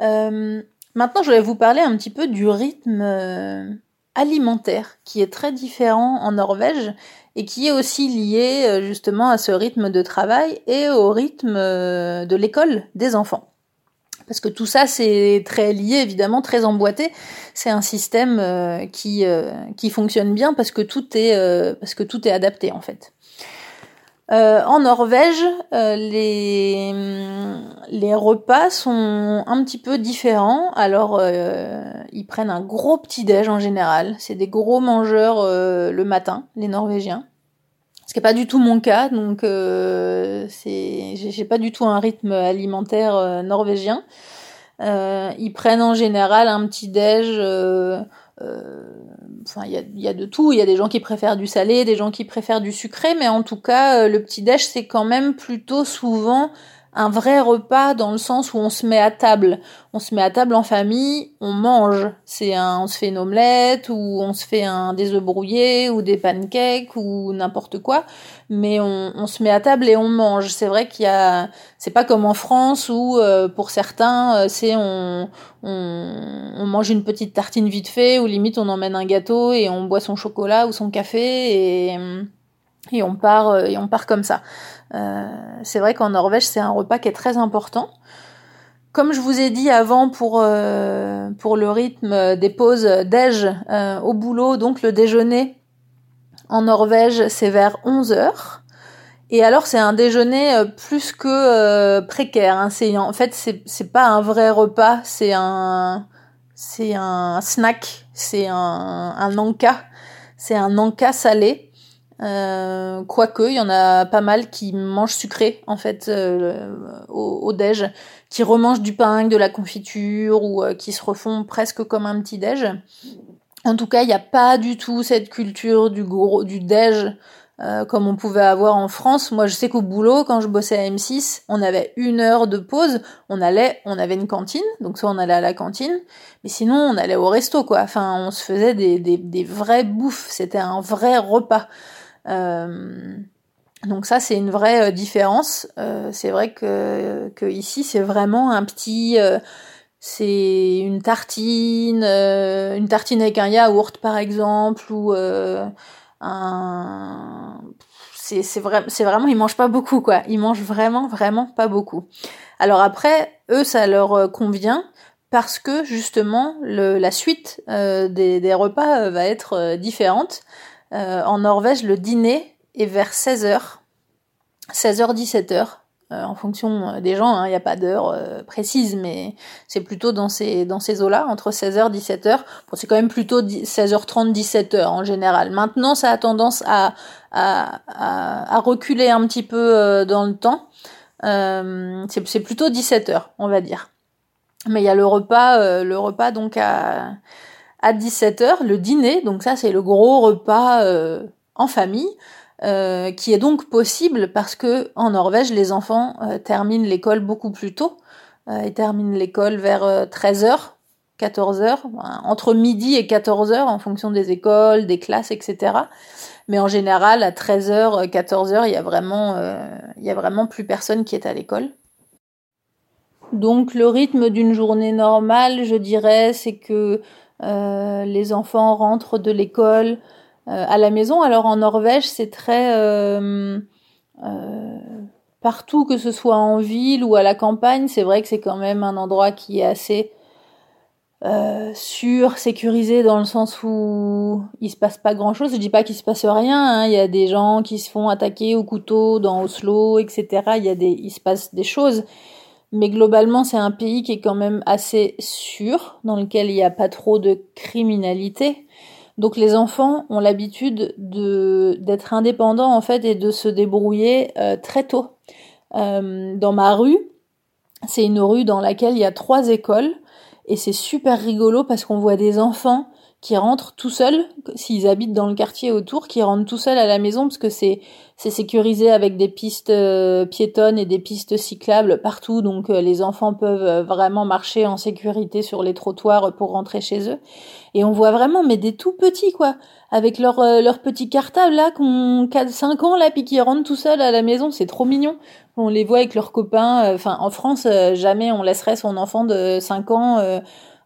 maintenant je vais vous parler un petit peu du rythme alimentaire qui est très différent en Norvège et qui est aussi lié justement à ce rythme de travail et au rythme de l'école des enfants parce que tout ça c'est très lié évidemment très emboîté. C'est un système euh, qui euh, qui fonctionne bien parce que tout est euh, parce que tout est adapté en fait. En Norvège les les repas sont un petit peu différents. Alors ils prennent un gros petit déj en général. C'est des gros mangeurs le matin les Norvégiens ce qui n'est pas du tout mon cas, donc euh, c'est, j'ai pas du tout un rythme alimentaire euh, norvégien. Euh, ils prennent en général un petit déj. Euh, enfin, il y a, y a, de tout. Il y a des gens qui préfèrent du salé, des gens qui préfèrent du sucré, mais en tout cas, le petit déj c'est quand même plutôt souvent un vrai repas dans le sens où on se met à table. On se met à table en famille, on mange. C'est un, on se fait une omelette ou on se fait un des œufs brouillés ou des pancakes ou n'importe quoi. Mais on, on, se met à table et on mange. C'est vrai qu'il y a, c'est pas comme en France où euh, pour certains euh, c'est on, on, on mange une petite tartine vite fait ou limite on emmène un gâteau et on boit son chocolat ou son café et et on part euh, et on part comme ça. Euh, c'est vrai qu'en Norvège, c'est un repas qui est très important. Comme je vous ai dit avant pour euh, pour le rythme des pauses déj au boulot, donc le déjeuner en Norvège, c'est vers 11 heures. Et alors c'est un déjeuner plus que précaire. Hein. En fait c'est pas un vrai repas, c'est un un snack, c'est un un anka, c'est un anka salé euh, quoique, il y en a pas mal qui mangent sucré en fait euh, au, au, déj, qui remangent du pain de la confiture ou euh, qui se refont presque comme un petit déj. En tout cas, il n'y a pas du tout cette culture du gros du déj euh, comme on pouvait avoir en France. Moi, je sais qu'au boulot, quand je bossais à M6, on avait une heure de pause. On allait, on avait une cantine, donc soit on allait à la cantine, mais sinon on allait au resto, quoi. Enfin, on se faisait des, des, des vrais bouffes. C'était un vrai repas. Euh, donc ça, c'est une vraie euh, différence. Euh, c'est vrai que, ici, c'est vraiment un petit c'est une tartine, une tartine avec un yaourt par exemple, ou un c'est c'est vrai c'est vraiment ils mangent pas beaucoup quoi. Ils mangent vraiment vraiment pas beaucoup. Alors après eux ça leur convient parce que justement la suite des, repas va être différente en Norvège le dîner est vers 16h 16h 17h euh, en fonction euh, des gens, il hein, n'y a pas d'heure euh, précise, mais c'est plutôt dans ces, dans ces eaux-là, entre 16h et 17h. Bon, c'est quand même plutôt 16h30, 17h en général. Maintenant, ça a tendance à, à, reculer un petit peu dans le temps. Euh, c'est plutôt 17h, on va dire. Mais il y a le repas, le repas donc à, à 17h, le dîner, donc ça c'est le gros repas en famille. Euh, qui est donc possible parce que en Norvège, les enfants euh, terminent l'école beaucoup plus tôt. Euh, ils terminent l'école vers 13h, 14h, entre midi et 14h en fonction des écoles, des classes, etc. Mais en général, à 13h, 14h, il y a vraiment, il y a vraiment plus personne qui est à l'école. Donc le rythme d'une journée normale, je dirais, c'est que les enfants rentrent de l'école euh, à la maison. Alors en Norvège, c'est très euh, euh, partout, que ce soit en ville ou à la campagne, c'est vrai que c'est quand même un endroit qui est assez euh, sûr, sécurisé dans le sens où il se passe pas grand chose. Je dis pas qu'il se passe rien. Hein. Il y a des gens qui se font attaquer au couteau dans Oslo, etc. Il y a des, il se passe des choses. Mais globalement, c'est un pays qui est quand même assez sûr, dans lequel il n'y a pas trop de criminalité. Donc les enfants ont l'habitude de d'être indépendants en fait et de se débrouiller euh, très tôt. Euh, dans ma rue, c'est une rue dans laquelle il y a trois écoles et c'est super rigolo parce qu'on voit des enfants qui rentrent tout seuls, s'ils habitent dans le quartier autour, qui rentrent tout seuls à la maison parce que c'est c'est sécurisé avec des pistes euh, piétonnes et des pistes cyclables partout, donc euh, les enfants peuvent euh, vraiment marcher en sécurité sur les trottoirs pour rentrer chez eux. Et on voit vraiment mais des tout petits quoi, avec leur leur petit cartable là, qu'on 4 5 ans là puis qui rentrent tout seuls à la maison, c'est trop mignon. On les voit avec leurs copains, enfin en France jamais on laisserait son enfant de 5 ans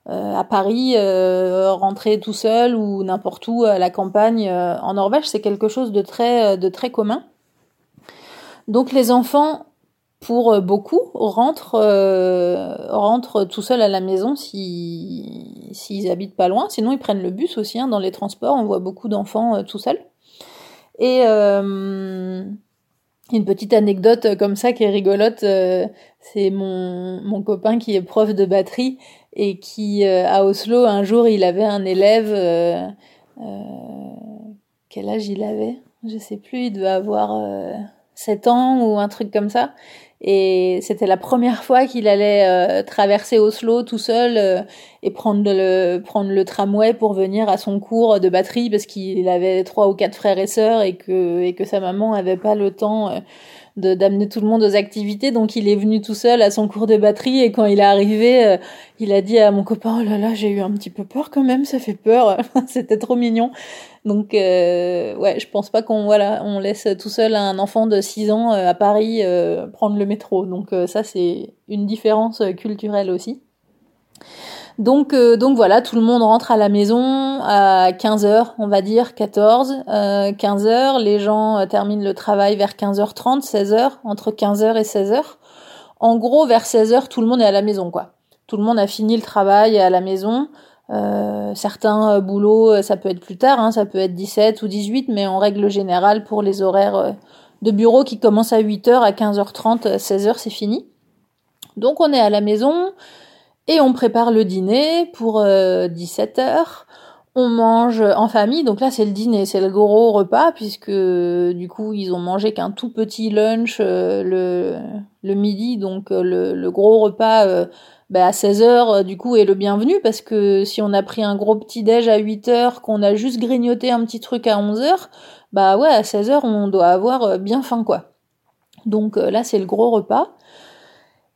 euh, à Paris, euh, rentrer tout seul ou n'importe où à la campagne euh, en Norvège, c'est quelque chose de très, de très commun. Donc les enfants, pour beaucoup, rentrent, rentrent tout seuls à la maison s'ils si, habitent pas loin. Sinon, ils prennent le bus aussi. Hein, dans les transports, on voit beaucoup d'enfants tout seuls. Et une petite anecdote comme ça qui est rigolote, c'est mon, mon copain qui est prof de batterie et qui euh, à Oslo un jour il avait un élève euh, euh, quel âge il avait? Je sais plus il devait avoir 7 ans ou un truc comme ça. Et c'était la première fois qu'il allait traverser Oslo tout seul et prendre le prendre le tramway pour venir à son cours de batterie parce qu'il avait trois ou quatre frères et sœurs et que et que sa maman avait pas le temps d'amener tout le monde aux activités. Donc il est venu tout seul à son cours de batterie et quand il est arrivé, euh, il a dit à mon copain oh là là j'ai eu un petit peu peur quand même, ça fait peur. [laughs] C'était trop mignon. Donc euh, ouais, je pense pas qu'on voilà on laisse tout seul un enfant de 6 ans euh, à Paris prendre le métro. Donc ça c'est une différence culturelle aussi. Donc, euh, donc voilà, tout le monde rentre à la maison à 15h, on va dire 14, euh, 15h. Les gens euh, terminent le travail vers 15h30, 16h, entre 15h et 16h. En gros, vers 16h, tout le monde est à la maison, quoi. Tout le monde a fini le travail à la maison. Euh, certains boulots, ça peut être plus tard, hein, ça peut être 17 ou 18, mais en règle générale, pour les horaires de bureau qui commencent à 8h, à 15h30, 16h, c'est fini. Donc on est à la maison, et on prépare le dîner pour 17 euh. On mange en famille, donc là c'est le dîner, c'est le gros repas puisque du coup ils ont mangé qu'un tout petit lunch euh, le, midi, donc euh, le, gros repas bah, à 16 heures du coup est le bienvenu parce que si on a pris un gros petit déj à 8 heures, qu'on a juste grignoté un petit truc à 11 heures, bah ouais à 16 heures on doit avoir bien faim quoi. Donc là c'est le gros repas.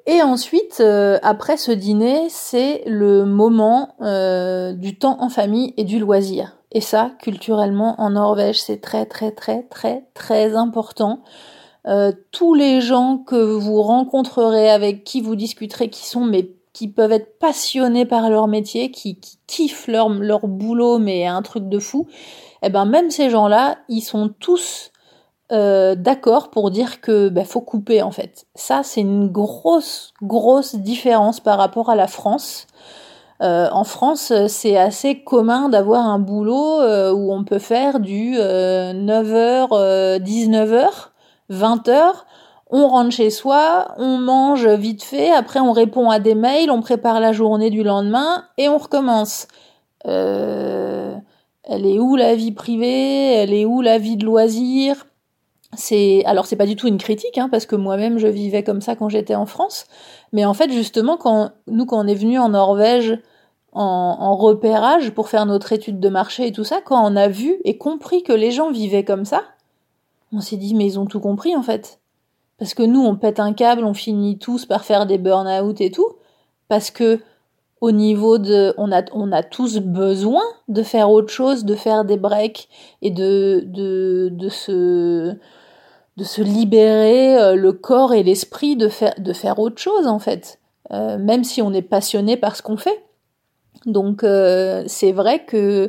Et ensuite, euh, après ce dîner, c'est le moment euh, du temps en famille et du loisir. Et ça, culturellement, en Norvège, c'est très très très très très important. Euh, tous les gens que vous rencontrerez, avec qui vous discuterez, qui sont mais qui peuvent être passionnés par leur métier, qui, qui kiffent leur, leur boulot, mais un truc de fou, eh ben même ces gens-là, ils sont tous euh, d'accord pour dire que bah, faut couper en fait. Ça, c'est une grosse, grosse différence par rapport à la France. Euh, en France, c'est assez commun d'avoir un boulot euh, où on peut faire du 9h, 19h, 20h. On rentre chez soi, on mange vite fait, après on répond à des mails, on prépare la journée du lendemain et on recommence. elle est où la vie privée? Elle est où la vie de loisir? C'est alors c'est pas du tout une critique hein, parce que moi-même je vivais comme ça quand j'étais en France. Mais en fait justement quand nous quand on est venu en Norvège en, repérage pour faire notre étude de marché et tout ça quand on a vu et compris que les gens vivaient comme ça on s'est dit mais ils ont tout compris en fait. Parce que nous on pète un câble on finit tous par faire des burn-out et tout parce que au niveau de on a on a tous besoin de faire autre chose de faire des breaks et de de de se de se libérer euh, le corps et l'esprit de faire, de faire autre chose en fait, euh, même si on est passionné par ce qu'on fait. Donc euh, c'est vrai que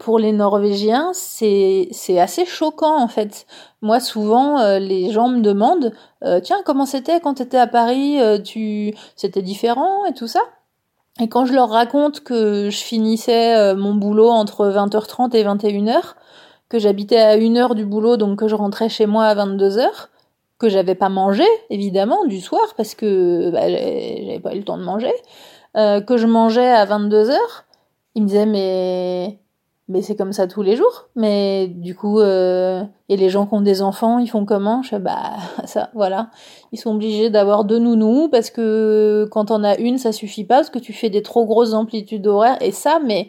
pour les Norvégiens, c'est assez choquant en fait. Moi souvent les gens me demandent tiens comment c'était quand tu étais à Paris, tu c'était différent et tout ça? Et quand je leur raconte que je finissais mon boulot entre 20h30 et 21h, que j'habitais à une heure du boulot, donc que je rentrais chez moi à 22 heures, que j'avais pas mangé, évidemment, du soir, parce que bah, j'avais pas eu le temps de manger, euh, que je mangeais à 22 heures. Il me disait, mais, mais c'est comme ça tous les jours. Mais du coup, euh... et les gens qui ont des enfants, ils font comment? Je bah, [laughs] ça, voilà. Ils sont obligés d'avoir deux nounous, parce que quand on a une, ça suffit pas, parce que tu fais des trop grosses amplitudes horaires, et ça, mais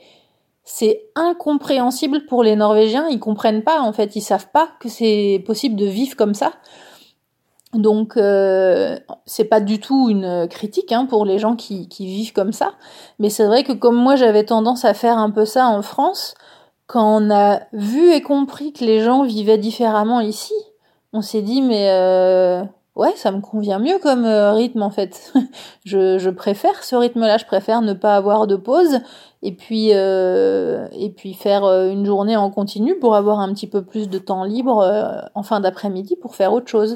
c'est incompréhensible pour les Norvégiens. Ils comprennent pas, en fait, ils savent pas que c'est possible de vivre comme ça. Donc, euh, c'est pas du tout une critique hein, pour les gens qui, vivent comme ça. Mais c'est vrai que comme moi, j'avais tendance à faire un peu ça en France, quand on a vu et compris que les gens vivaient différemment ici, on s'est dit mais euh, ouais, ça me convient mieux comme euh, rythme en fait. [laughs] je, préfère ce rythme-là, je préfère ne pas avoir de pause et puis euh, et puis faire euh, une journée en continu pour avoir un petit peu plus de temps libre en fin d'après-midi pour faire autre chose.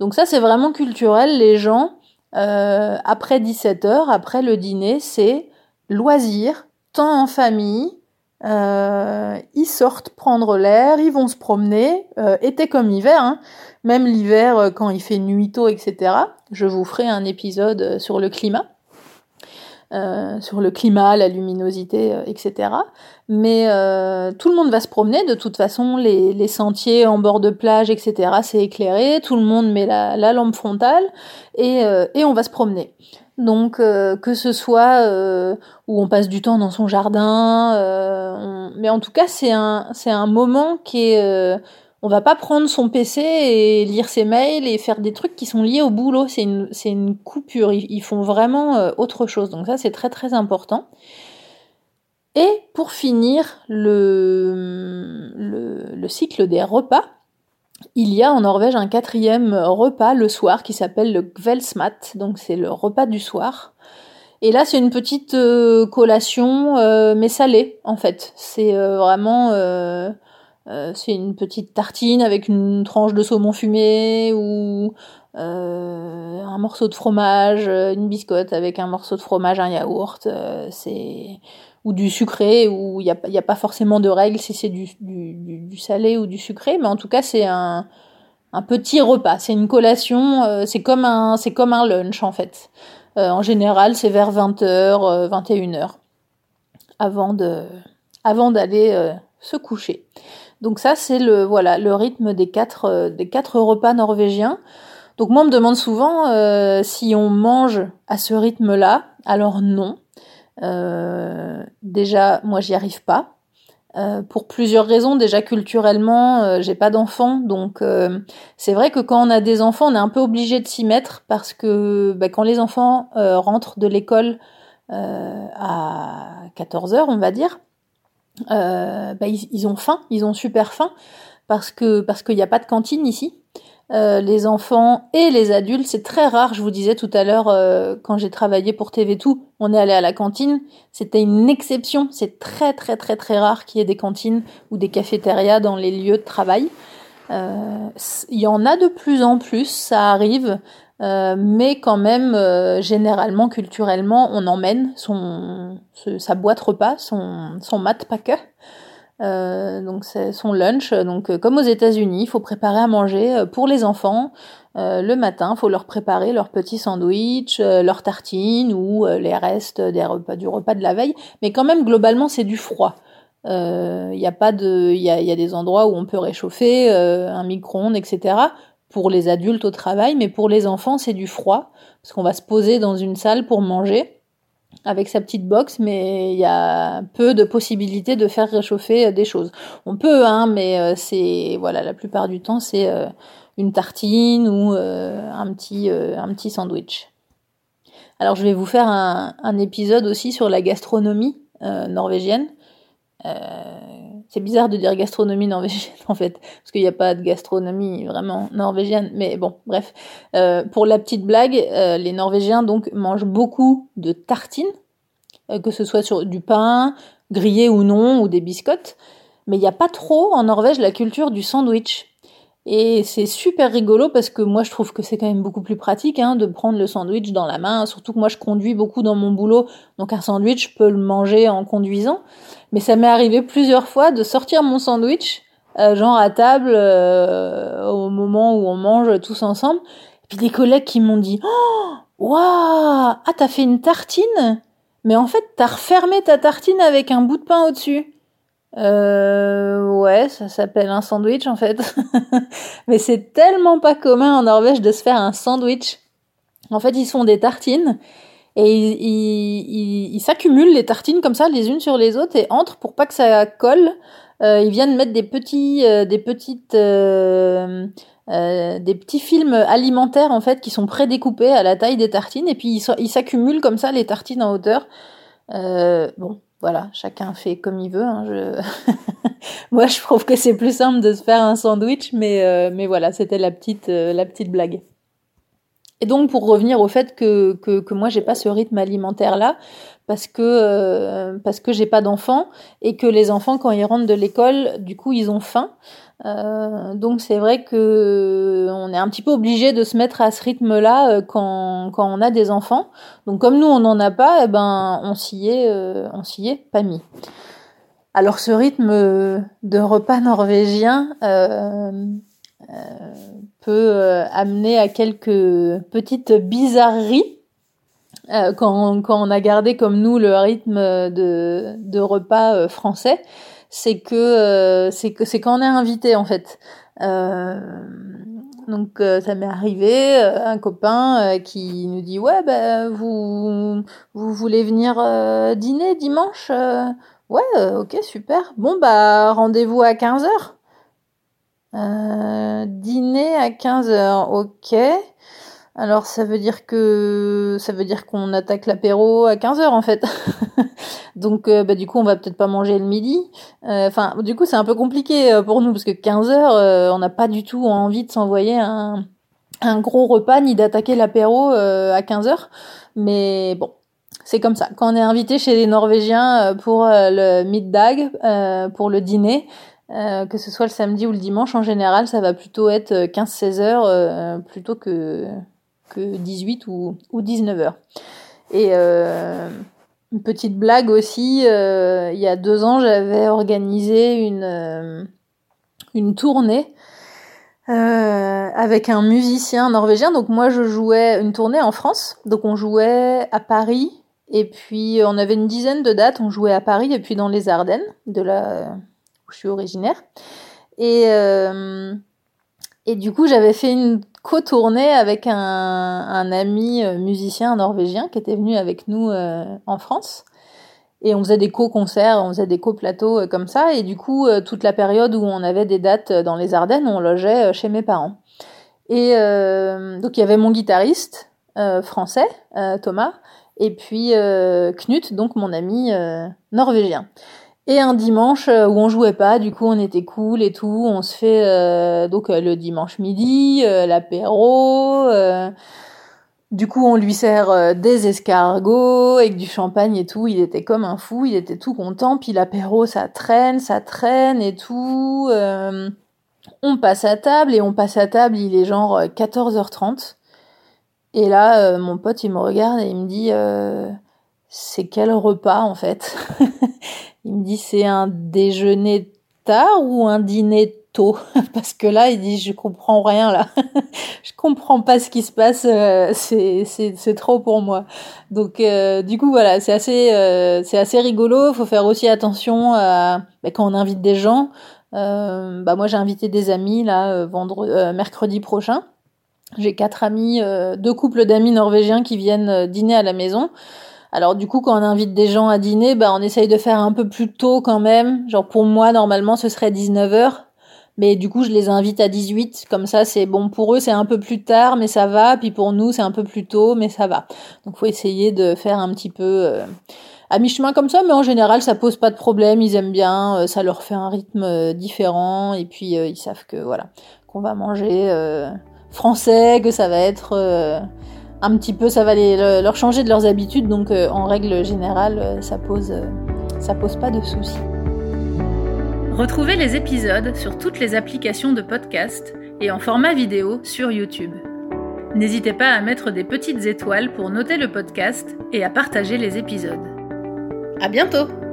Donc ça c'est vraiment culturel. Les gens après 17 heures, après le dîner, c'est loisir, temps en famille. Ils sortent prendre l'air, ils vont se promener, été comme hiver, hein. même l'hiver quand il fait nuit tôt, etc. Je vous ferai un épisode sur le climat. Euh, sur le climat, la luminosité, euh, etc. Mais euh, tout le monde va se promener. De toute façon, les, sentiers en bord de plage, etc. C'est éclairé. Tout le monde met la, la lampe frontale et, et on va se promener. Donc que ce soit où on passe du temps dans son jardin, mais en tout cas c'est un c'est un moment qui est on va pas prendre son PC et lire ses mails et faire des trucs qui sont liés au boulot. C'est une, une coupure. Ils, font vraiment euh, autre chose. Donc ça, c'est très très important. Et pour finir le, le, cycle des repas, il y a en Norvège un quatrième repas le soir qui s'appelle le Kvelsmat. Donc c'est le repas du soir. Et là, c'est une petite euh, collation, euh, mais salée en fait. C'est vraiment euh, c'est une petite tartine avec une tranche de saumon fumé ou un morceau de fromage, une biscotte avec un morceau de fromage, un yaourt. C'est ou du sucré ou il y a pas forcément de règle si c'est du, salé ou du sucré, mais en tout cas c'est un, petit repas. C'est une collation. c'est comme un comme un lunch en fait. en général, c'est vers 20h, 21h avant de avant d'aller se coucher. Donc ça, c'est le voilà le rythme des quatre euh, des quatre repas norvégiens. Donc moi, on me demande souvent euh, si on mange à ce rythme-là. Alors non. Euh, déjà, moi, j'y arrive pas. pour plusieurs raisons. Déjà culturellement, j'ai pas d'enfants, donc c'est vrai que quand on a des enfants, on est un peu obligé de s'y mettre parce que bah, quand les enfants rentrent de l'école à 14 heures, on va dire, euh, bah, ils, ont faim, ils ont super faim parce que parce qu'il n'y a pas de cantine ici. Les enfants et les adultes. C'est très rare, je vous disais tout à l'heure, quand j'ai travaillé pour TV2, on est allé à la cantine. C'était une exception. C'est très très très très rare qu'il y ait des cantines ou des cafétérias dans les lieux de travail. Il y en a de plus en plus, ça arrive. Euh, mais quand même, euh, généralement, culturellement, on emmène son, sa boîte repas, son, son mat packer. Euh, donc c'est son lunch. Donc euh, comme aux États-Unis, il faut préparer à manger pour les enfants le matin. Il faut leur préparer leur petit sandwich, leur tartine ou les restes des repas du repas de la veille. Mais quand même, globalement, c'est du froid. Il y a pas de, il y a, y a, des endroits où on peut réchauffer un micro-ondes, etc pour les adultes au travail, mais pour les enfants, c'est du froid, parce qu'on va se poser dans une salle pour manger avec sa petite box, mais il y a peu de possibilités de faire réchauffer euh, des choses. On peut, hein, mais euh, c'est voilà, la plupart du temps, c'est euh, une tartine ou un petit un petit sandwich. Alors je vais vous faire un, un épisode aussi sur la gastronomie norvégienne. C'est bizarre de dire gastronomie norvégienne [laughs] en fait, parce qu'il n'y a pas de gastronomie vraiment norvégienne. Mais bon, bref. Euh, pour la petite blague, euh, les Norvégiens donc mangent beaucoup de tartines, euh, que ce soit sur du pain, grillé ou non, ou des biscottes. Mais il n'y a pas trop en Norvège la culture du sandwich. Et c'est super rigolo parce que moi je trouve que c'est quand même beaucoup plus pratique hein, de prendre le sandwich dans la main, surtout que moi je conduis beaucoup dans mon boulot, donc un sandwich je peux le manger en conduisant. Mais ça m'est arrivé plusieurs fois de sortir mon sandwich, euh, genre à table, euh, au moment où on mange tous ensemble, et puis des collègues qui m'ont dit Oh, waouh, ah t'as fait une tartine, mais en fait t'as refermé ta tartine avec un bout de pain au-dessus. Euh, ouais, ça s'appelle un sandwich en fait. [laughs] Mais c'est tellement pas commun en Norvège de se faire un sandwich. En fait, ils font des tartines et ils, ils, s'accumulent les tartines comme ça, les unes sur les autres, et entre pour pas que ça colle. Euh, ils viennent mettre des petits, euh, des petites, euh, euh, des petits films alimentaires en fait qui sont prédécoupés à la taille des tartines, et puis ils s'accumulent comme ça les tartines en hauteur. bon, voilà, chacun fait comme il veut. Hein, je... [laughs] Moi, je trouve que c'est plus simple de se faire un sandwich, mais, euh, mais voilà, c'était la petite, euh, la petite blague. Et donc, pour revenir au fait que, que, que moi, j'ai pas ce rythme alimentaire là, parce que euh, parce que j'ai pas d'enfants et que les enfants, quand ils rentrent de l'école, du coup, ils ont faim. Euh, donc c'est vrai que on est un petit peu obligé de se mettre à ce rythme-là euh, quand, quand on a des enfants. Donc comme nous on n'en a pas, eh ben on s'y est euh, on s'y est pas mis. Alors ce rythme de repas norvégien peut amener à quelques petites bizarreries. quand, quand on a gardé comme nous le rythme de, de repas français, c'est que euh, c'est que c'est quand on est invité en fait. Euh, donc euh, ça m'est arrivé un copain qui nous dit ouais bah vous vous voulez venir dîner dimanche ouais ok super bon bah rendez-vous à 15h dîner à 15h ok alors ça veut dire que ça veut dire qu'on attaque l'apéro à 15 heures en fait. [laughs] Donc euh, bah, du coup on va peut-être pas manger le midi. Euh, enfin du coup c'est un peu compliqué euh, pour nous parce que 15 heures on n'a pas du tout envie de s'envoyer un, un gros repas ni d'attaquer l'apéro à 15 heures. Mais bon c'est comme ça. Quand on est invité chez les Norvégiens pour le middag, pour le dîner, que ce soit le samedi ou le dimanche, en général, ça va plutôt être 15-16 heures plutôt que que 18 ou, ou 19 heures. Et euh, une petite blague aussi, euh, il y a deux ans, j'avais organisé une, euh, une tournée avec un musicien norvégien. Donc moi, je jouais une tournée en France. Donc on jouait à Paris. Et puis on avait une dizaine de dates. On jouait à Paris et puis dans les Ardennes, de là où je suis originaire. Et, et du coup, j'avais fait une co-tournée avec un, un, ami euh, musicien norvégien qui était venu avec nous euh, en France. Et on faisait des co-concerts, on faisait des co-plateaux euh, comme ça. Et du coup, toute la période où on avait des dates dans les Ardennes, on logeait chez mes parents. Et donc il y avait mon guitariste français, Thomas, et puis Knut, donc mon ami norvégien. Et un dimanche où on jouait pas, du coup on était cool et tout, on se fait donc le dimanche midi l'apéro. Du coup, on lui sert des escargots avec du champagne et tout. Il était comme un fou, il était tout content. Puis l'apéro, ça traîne, ça traîne et tout. on passe à table et on passe à table, il est genre 14h30. Et là, euh, mon pote, il me regarde et il me dit euh, C'est quel repas en fait [laughs] Il me dit C'est un déjeuner tard ou un dîner tôt [laughs] Parce que là, il dit Je comprends rien là. [laughs] je comprends pas ce qui se passe. Euh, c'est trop pour moi. Donc, du coup, voilà, c'est assez, c'est assez rigolo. Il faut faire aussi attention à, bah, quand on invite des gens. bah moi, j'ai invité des amis là, vendredi, mercredi prochain. J'ai quatre amis, euh, deux couples d'amis norvégiens qui viennent euh, dîner à la maison. Alors du coup, quand on invite des gens à dîner, bah, on essaye de faire un peu plus tôt quand même. Genre pour moi, normalement, ce serait 19h. Mais du coup, je les invite à 18. Comme ça, c'est bon pour eux, c'est un peu plus tard, mais ça va. Puis pour nous, c'est un peu plus tôt, mais ça va. Donc faut essayer de faire un petit peu euh, à mi-chemin comme ça. Mais en général, ça pose pas de problème. Ils aiment bien. ça leur fait un rythme différent. Et puis, ils savent que voilà, qu'on va manger français, que ça va être euh, un petit peu, ça va leur changer de leurs habitudes. Donc euh, en règle générale, euh, ça pose, ça pose pas de soucis. Retrouvez les épisodes sur toutes les applications de podcast et en format vidéo sur YouTube. N'hésitez pas à mettre des petites étoiles pour noter le podcast et à partager les épisodes. À bientôt!